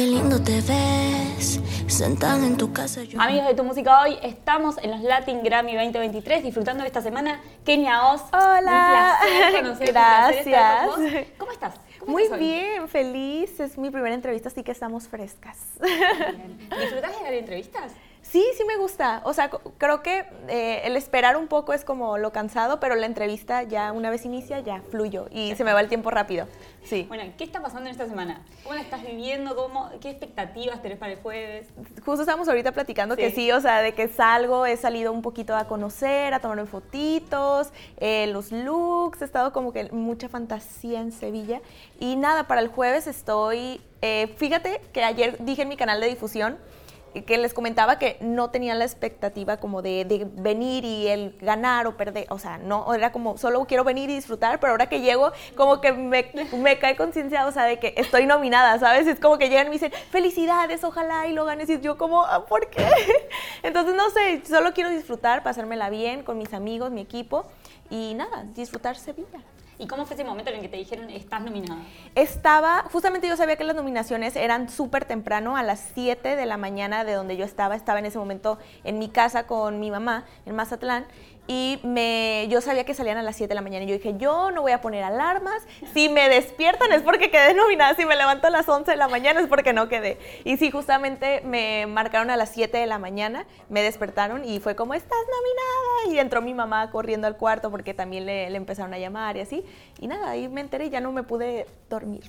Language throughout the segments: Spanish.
Qué lindo te ves, sentada en tu casa. Amigos de Tu Música Hoy, estamos en los Latin Grammy 2023 disfrutando de esta semana. Kenia Oz. Hola. Un placer Gracias. ¿Cómo estás? ¿Cómo Muy estás bien, feliz. Es mi primera entrevista, así que estamos frescas. ¿Disfrutas de dar entrevistas? Sí, sí me gusta. O sea, creo que eh, el esperar un poco es como lo cansado, pero la entrevista ya una vez inicia, ya fluyo y se me va el tiempo rápido. Sí. Bueno, ¿qué está pasando en esta semana? ¿Cómo la estás viviendo? ¿Cómo, ¿Qué expectativas tenés para el jueves? Justo estamos ahorita platicando que Sí. o sea, de que salgo, he salido un poquito a conocer, a tomarme fotitos, eh, los looks, he estado como que mucha fantasía en Sevilla. Y nada, para el jueves estoy, eh, fíjate que ayer dije en mi canal de difusión que les comentaba que no tenía la expectativa como de, de venir y el ganar o perder, o sea, no, era como solo quiero venir y disfrutar, pero ahora que llego como que me, me cae conciencia, o sea, de que estoy nominada, ¿sabes? Es como que llegan y me dicen, felicidades, ojalá y lo ganes, y yo como, "Ah, ¿por qué? Entonces, no sé, solo quiero disfrutar, pasármela bien con mis amigos, mi equipo, y nada, disfrutar Sevilla. ¿Y cómo fue ese momento en el que te dijeron estás nominada? Estaba, justamente yo sabía que las nominaciones eran súper temprano, a las 7 de la mañana de donde yo estaba. Estaba en ese momento en mi casa con mi mamá en Mazatlán y me, yo sabía que salían a las 7 de la mañana. Y yo dije, yo no voy a poner alarmas. Si me despiertan es porque quedé nominada. Si me levanto a las 11 de la mañana es porque no quedé. Y sí, justamente me marcaron a las 7 de la mañana, me despertaron y fue como, estás nominada. Y entró mi mamá corriendo al cuarto porque también le, le empezaron a llamar y así. Y nada, ahí me enteré y ya no me pude dormir.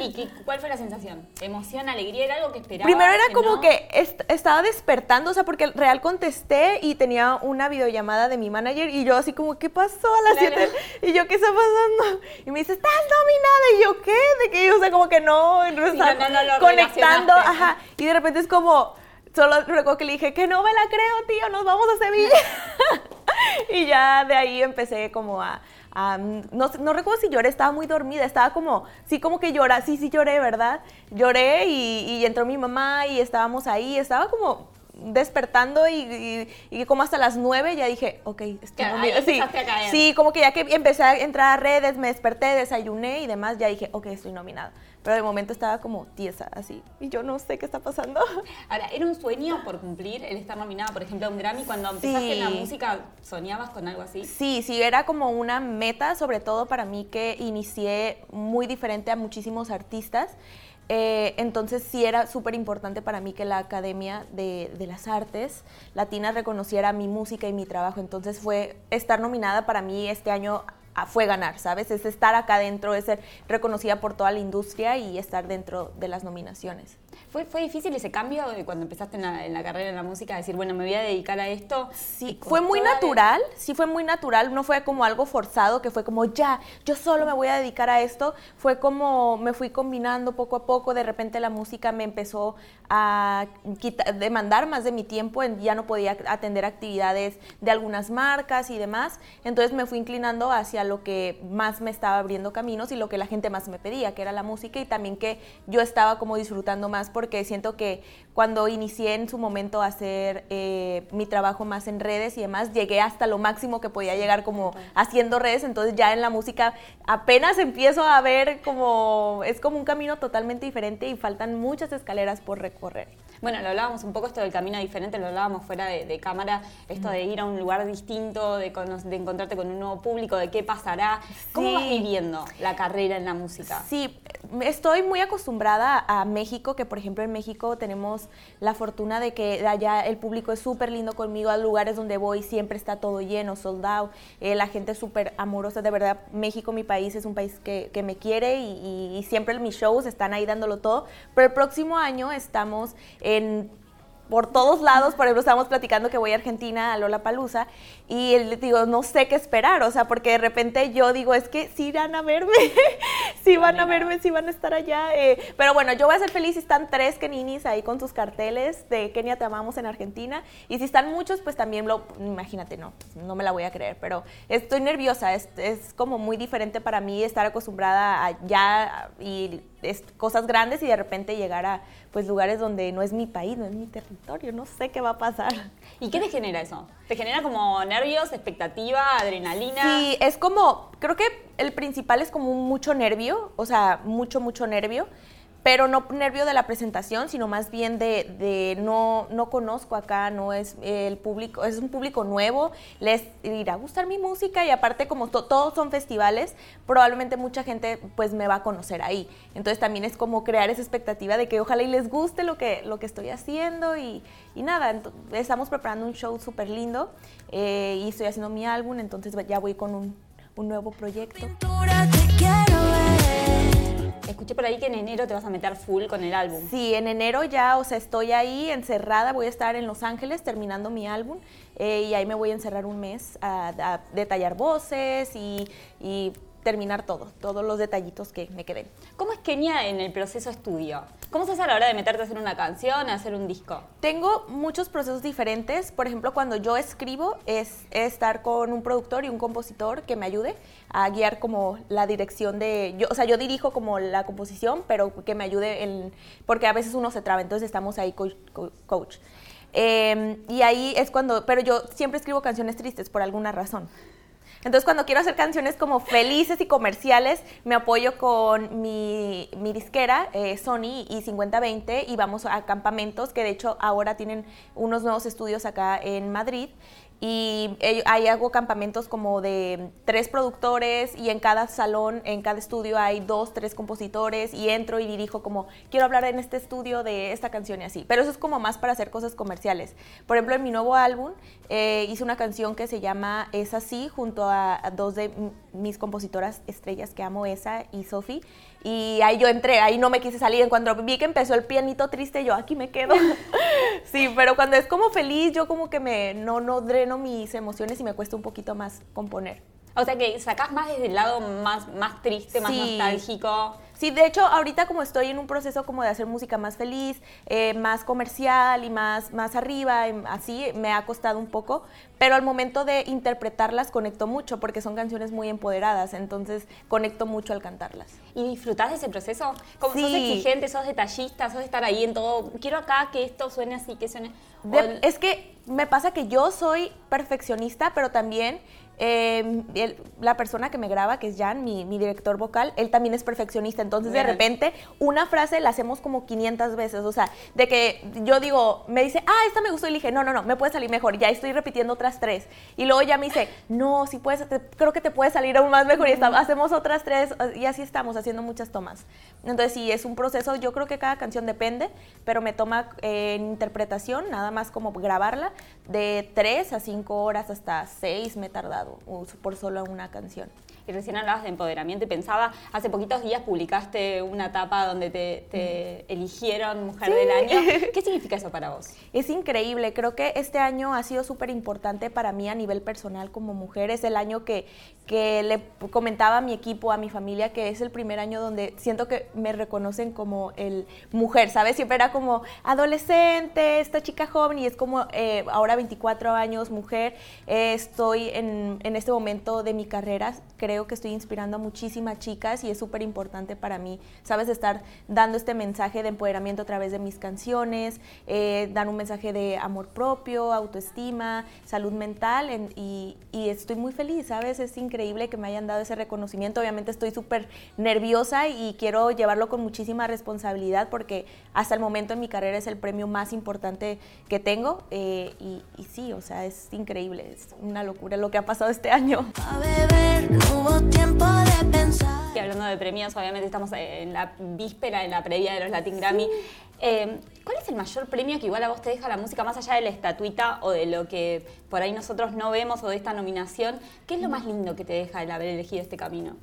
¿Y qué- cuál fue la sensación? ¿Emoción, alegría? ¿Era algo que esperabas? Primero era como no? que est- estaba despertando, o sea, porque real contesté y tenía una videollamada de mi manager y yo así como, ¿qué pasó a las Claro. 7? Y yo, ¿qué está pasando? Y me dice, ¿estás nominada? Y yo, ¿qué? De que, o sea, como que no, estaba no, conectando, ajá. Y de repente es como, solo recuerdo que le dije, que no me la creo, tío, nos vamos a Sevilla. y ya de ahí empecé como a... a- no, no recuerdo si lloré, estaba muy dormida, estaba como, sí, como que llora, sí, sí lloré, ¿verdad? Lloré y, y entró mi mamá y estábamos ahí, estaba como despertando y, y- y como hasta las nueve ya dije, ok, estoy. Sí, sí, como que ya que empecé a entrar a redes, me desperté, desayuné y demás, ya dije, ok, estoy nominada. Pero de momento estaba como tiesa, así, y yo no sé qué está pasando. Ahora, ¿era un sueño por cumplir el estar nominada, por ejemplo, a un Grammy? Cuando empezaste en la música, ¿soñabas con algo así? Sí, sí, era como una meta, sobre todo para mí que inicié muy diferente a muchísimos artistas. Eh, entonces sí era súper importante para mí que la Academia de, de las Artes Latinas reconociera mi música y mi trabajo. Entonces fue estar nominada para mí este año fue ganar, ¿sabes? Es estar acá dentro, es ser reconocida por toda la industria y estar dentro de las nominaciones. ¿Fue, ¿Fue difícil ese cambio de cuando empezaste en la, en la carrera en la música? Decir, bueno, me voy a dedicar a esto. Sí, ¿Te fue muy natural, sí fue muy natural, no fue como algo forzado, que fue como ya, yo solo me voy a dedicar a esto, fue como me fui combinando poco a poco, de repente la música me empezó a quita- demandar más de mi tiempo, ya no podía atender actividades de algunas marcas y demás, entonces me fui inclinando hacia lo que más me estaba abriendo caminos y lo que la gente más me pedía, que era la música y también que yo estaba como disfrutando más porque siento que cuando inicié en su momento a hacer eh, mi trabajo más en redes y demás, llegué hasta lo máximo que podía llegar como haciendo redes, entonces ya en la música apenas empiezo a ver como, es como un camino totalmente diferente y faltan muchas escaleras por recorrer. Bueno, lo hablábamos un poco esto del camino diferente, lo hablábamos fuera de, de cámara, esto de ir a un lugar distinto, de, de encontrarte con un nuevo público, de qué pasará. ¿Cómo Sí. vas viviendo la carrera en la música? Sí, estoy muy acostumbrada a México, que por ejemplo en México tenemos la fortuna de que allá el público es súper lindo conmigo, a lugares donde voy siempre está todo lleno, sold out, eh, la gente es súper amorosa, de verdad México, mi país, es un país que, que me quiere y, y- y siempre mis shows están ahí dándolo todo, pero el próximo año estamos en por todos lados, por ejemplo, estábamos platicando que voy a Argentina, a Lola Palusa, y él, digo, no sé qué esperar, o sea, porque de repente yo digo, es que sí van a verme, sí van a verme, sí van a estar allá. eh, pero bueno, yo voy a ser feliz si están tres Keninis ahí con sus carteles de Kenia te amamos en Argentina, y si están muchos, pues también lo, imagínate, no, pues, no me la voy a creer, pero estoy nerviosa, es, es como muy diferente para mí estar acostumbrada a ya y es- cosas grandes y de repente llegar a pues lugares donde no es mi país, no es mi territorio, no sé qué va a pasar. ¿Y qué te genera eso? ¿Te genera como nervios, expectativa, adrenalina? Sí, es como, creo que el principal es como mucho nervio, o sea, mucho, mucho nervio, pero no nervio de la presentación, sino más bien de, de no, no conozco acá, no es el público, es un público nuevo, les irá a gustar mi música y aparte como to- todos son festivales, probablemente mucha gente pues me va a conocer ahí. Entonces también es como crear esa expectativa de que ojalá y les guste lo que, lo que estoy haciendo y, y nada, estamos preparando un show súper lindo eh, y estoy haciendo mi álbum, entonces ya voy con un, un nuevo proyecto. Pintura te quiero ver. Escuché por ahí que en enero te vas a meter full con el álbum. Sí, en enero ya, o sea, estoy ahí encerrada, voy a estar en Los Ángeles terminando mi álbum eh, y ahí me voy a encerrar un mes a, detallar voces y terminar todo, todos los detallitos que me queden. ¿Cómo es Kenia en el proceso estudio? ¿Cómo se hace a la hora de meterte a hacer una canción, a hacer un disco? Tengo muchos procesos diferentes. Por ejemplo, cuando yo escribo es, estar con un productor y un compositor que me ayude a guiar como la dirección de... Yo, o sea, yo dirijo como la composición, pero que me ayude en... Porque a veces uno se traba, entonces estamos ahí co- co- coach. Eh, y ahí es cuando... Pero yo siempre escribo canciones tristes por alguna razón. Entonces, cuando quiero hacer canciones como felices y comerciales, me apoyo con mi, mi disquera, eh, Sony y 5020, y vamos a campamentos, que de hecho ahora tienen unos nuevos estudios acá en Madrid. Y ahí hago campamentos como de tres productores y en cada salón, en cada estudio hay dos, tres compositores y entro y dirijo como, quiero hablar en este estudio de esta canción y así. Pero eso es como más para hacer cosas comerciales. Por ejemplo, en mi nuevo álbum eh, hice una canción que se llama Es así, junto a, dos de mis compositoras estrellas que amo, esa y Sophie. Y ahí yo entré, ahí no me quise salir. En cuanto vi que empezó el pianito triste, yo aquí me quedo. sí, pero cuando es como feliz, yo como que me no, no mis emociones y me cuesta un poquito más componer. O sea que sacás más desde el lado más, más triste, más Sí. nostálgico. Sí, de hecho, ahorita como estoy en un proceso como de hacer música más feliz, eh, más comercial y más, más arriba, em, así, me ha costado un poco, pero al momento de interpretarlas conecto mucho porque son canciones muy empoderadas, entonces conecto mucho al cantarlas. ¿Y disfrutás de ese proceso? Como sos exigente, sos detallista, sos de estar ahí en todo. Quiero acá que esto suene así, que suene. De- es que me pasa que yo soy perfeccionista, pero también eh, el- la persona que me graba, que es Jan, mi, mi director vocal, él también es perfeccionista. Entonces, de repente, una frase la hacemos como 500 veces. O sea, de que yo digo, me dice, ah, esta me gustó. Y le dije, no, no, no, me puede salir mejor. Ya estoy repitiendo otras tres. Y luego ya me dice, no, si puedes, te- creo que te puede salir aún más mejor. Y está- hacemos otras tres. Y así estamos, haciendo muchas tomas. Entonces, sí, es un proceso. Yo creo que cada canción depende, pero me toma eh, en interpretación, nada más como grabarla, de tres a cinco horas hasta seis me he tardado uh, por solo una canción. Y recién hablabas de empoderamiento y pensaba, hace poquitos días publicaste una tapa donde te, te eligieron Mujer del Año. ¿Qué significa eso para vos? Es increíble, creo que este año ha sido súper importante para mí a nivel personal como mujer. Es el año que, que le comentaba a mi equipo, a mi familia, que es el primer año donde siento que me reconocen como el mujer, ¿sabes? Siempre era como adolescente, esta chica joven y es como eh, ahora 24 años, mujer. Eh, estoy en, en este momento de mi carrera, creo que estoy inspirando a muchísimas chicas y es súper importante para mí, ¿sabes? Estar dando este mensaje de empoderamiento a través de mis canciones, eh, dar un mensaje de amor propio, autoestima, salud mental en- y, estoy muy feliz, ¿sabes? Es increíble que me hayan dado ese reconocimiento. Obviamente estoy súper nerviosa y quiero llevarlo con muchísima responsabilidad porque hasta el momento en mi carrera es el premio más importante que tengo eh, y, y sí, o sea, es increíble, es una locura lo que ha pasado este año. A beber, no hubo tiempo de pensar. Y hablando de premios, obviamente estamos en la víspera, en la previa de los Latin Grammy. Eh, ¿Cuál es el mayor premio que igual a vos te deja la música, más allá de la estatuita o de lo que por ahí nosotros no vemos o de esta nominación? ¿Qué es lo más lindo que te deja el haber elegido este camino?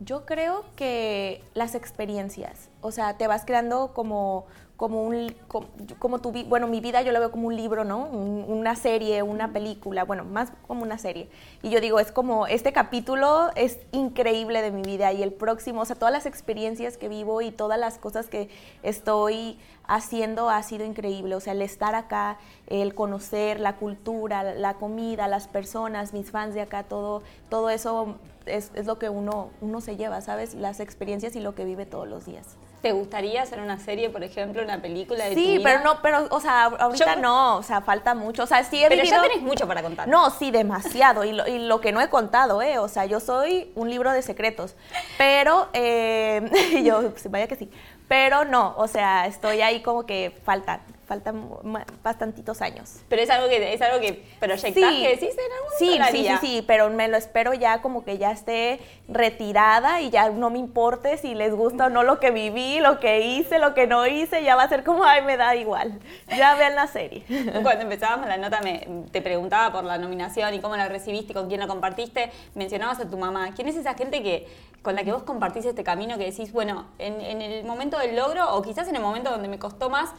Yo creo que las experiencias, o sea, te vas creando como, como un, como, como tu, bueno, mi vida yo la veo como un libro, ¿no? Un- una serie, una película, bueno, más como una serie. Y yo digo, es como, este capítulo es increíble de mi vida y el próximo, o sea, todas las experiencias que vivo y todas las cosas que estoy haciendo ha sido increíble, o sea, el estar acá, el conocer la cultura, la comida, las personas, mis fans de acá, todo, todo eso es, es lo que uno, uno se lleva, ¿sabes? Las experiencias y lo que vive todos los días. ¿Te gustaría hacer una serie, por ejemplo, una película de tu Sí, vida? pero no, pero, o sea, ahorita Yo- no, o sea, falta mucho. O sea, sí he Pero vivido... ya tenés mucho para contar. No, sí, demasiado. Y lo, y lo que no he contado, ¿eh? O sea, yo soy un libro de secretos. Pero, eh, y yo, pues, vaya que sí. Pero no, o sea, estoy ahí como que falta, faltan bastantitos años. Pero es algo que es algo que proyectás que decís en algún sí, sí, sí, sí, pero me lo espero ya como que ya esté retirada y ya no me importe si les gusta o no lo que viví, lo que hice, lo que no hice, ya va a ser como, ay, me da igual. Ya vean la serie. Cuando empezábamos la nota me, te preguntaba por la nominación y cómo la recibiste, con quién la compartiste, mencionabas a tu mamá. ¿Quién es esa gente que con la que vos compartís este camino que decís, bueno, en, en el momento del logro o quizás en el momento donde me costó más,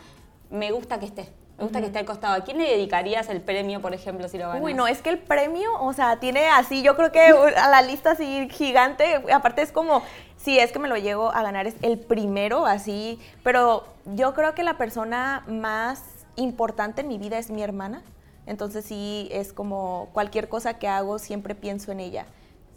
me gusta que esté. Me gusta que esté al costado. ¿A quién le dedicarías el premio, por ejemplo, si lo ganas? Uy, no, es que el premio, o sea, tiene así, yo creo que a la lista así gigante, aparte es como, si es que me lo llego a ganar, es el primero, así, pero yo creo que la persona más importante en mi vida es mi hermana. Entonces sí, es como cualquier cosa que hago, siempre pienso en ella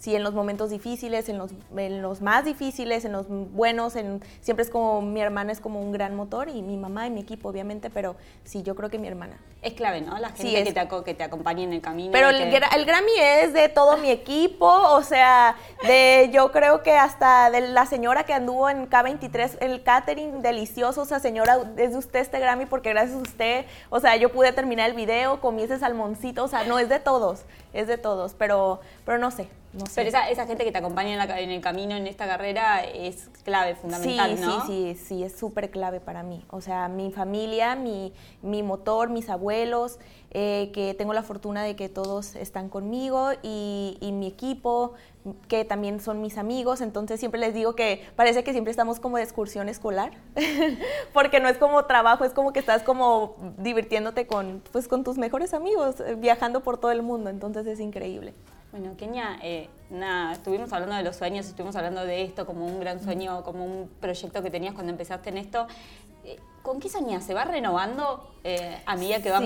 sí, en los momentos difíciles, en los, en los más difíciles, en los buenos, en, siempre es como mi hermana es como un gran motor y mi mamá y mi equipo, obviamente, pero sí, yo creo que mi hermana. Es clave, ¿no? La gente que, te, que te acompañe en el camino. Pero el, el, Grammy es de todo mi equipo, o sea, de yo creo que hasta de la señora que anduvo en K23, el catering delicioso, o sea, señora, es de usted este Grammy porque gracias a usted, o sea, yo pude terminar el video, comí ese salmoncito, o sea, no es de todos, es de todos, pero, pero no sé, pero esa, esa, gente que te acompaña en, el camino, en esta carrera, es clave, fundamental, sí, ¿no? Sí, sí, sí, es súper clave para mí. O sea, mi familia, mi, mi motor, mis abuelos, eh, que tengo la fortuna de que todos están conmigo y, y, mi equipo, que también son mis amigos. Entonces siempre les digo que parece que siempre estamos como de excursión escolar, porque no es como trabajo, es como que estás como divirtiéndote con, pues, con tus mejores amigos, eh, viajando por todo el mundo. Entonces es increíble. Bueno, Kenia, eh, nada, estuvimos hablando de los sueños, estuvimos hablando de esto como un gran sueño, como un proyecto que tenías cuando empezaste en esto. Eh, ¿Con qué soñás? ¿Se va renovando eh, a medida que van,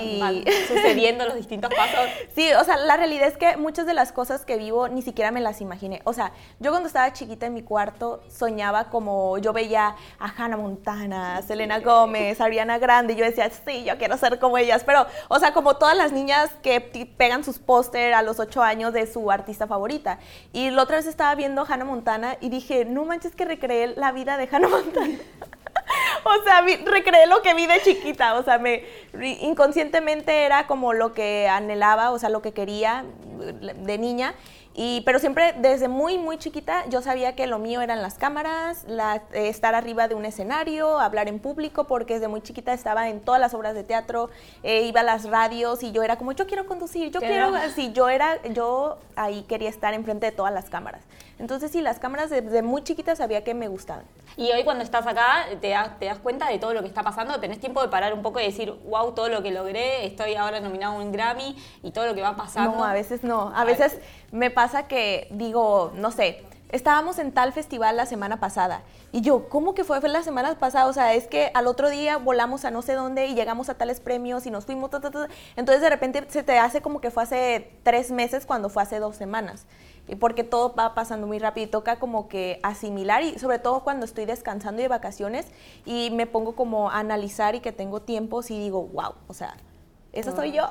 sucediendo los distintos pasos? Sí, o sea, la realidad es que muchas de las cosas que vivo ni siquiera me las imaginé. O sea, yo cuando estaba chiquita en mi cuarto soñaba como yo veía a Hannah Montana, Selena Gómez, Ariana Grande, y yo decía, sí, yo quiero ser como ellas. Pero, o sea, como todas las niñas que pegan sus póster a los ocho años de su artista favorita. Y la otra vez estaba viendo Hannah Montana y dije, no manches que recreé la vida de Hannah Montana. o sea, recreé lo que vi de chiquita, o sea, me inconscientemente era como lo que anhelaba, o sea, lo que quería de niña. Y, pero siempre desde muy, muy chiquita yo sabía que lo mío eran las cámaras, eh, estar arriba de un escenario, hablar en público, porque desde muy chiquita estaba en todas las obras de teatro, eh, iba a las radios y yo era como, yo quiero conducir, yo quiero, así, yo era, yo ahí quería estar enfrente de todas las cámaras. Entonces sí, las cámaras desde muy chiquita sabía que me gustaban. Y hoy cuando estás acá, te, te das cuenta de todo lo que está pasando, tenés tiempo de parar un poco y decir, wow, todo lo que logré, estoy ahora nominado a un Grammy y todo lo que va pasando. No, a veces no, a veces me pasa que digo, no sé, estábamos en tal festival la semana pasada. Y yo, ¿cómo que fue? Fue la semana pasada. O sea, es que al otro día volamos a no sé dónde y llegamos a tales premios y nos fuimos. Entonces de repente se te hace como que fue hace tres meses cuando fue hace dos semanas. Y porque todo va pasando muy rápido y toca como que asimilar y sobre todo cuando estoy descansando y de vacaciones y me pongo como a analizar y que tengo tiempos y digo, wow, o sea, eso soy yo.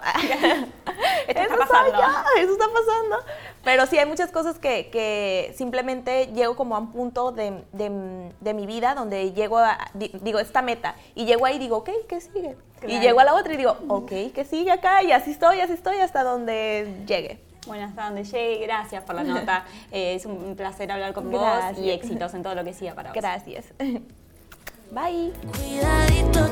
Esto está pasando. eso está pasando. Pero sí, hay muchas cosas que, que simplemente llego como a un punto de, de, mi vida donde llego a, digo, esta meta. Y llego ahí y digo, ok, ¿qué sigue? Y llego a la otra y digo, ok, ¿qué sigue acá? Y así estoy, así estoy hasta donde llegue. Bueno, hasta donde llegue, gracias por la nota. Eh, es un placer hablar con vos y éxitos en todo lo que siga para vos. Gracias. Bye. Cuidadito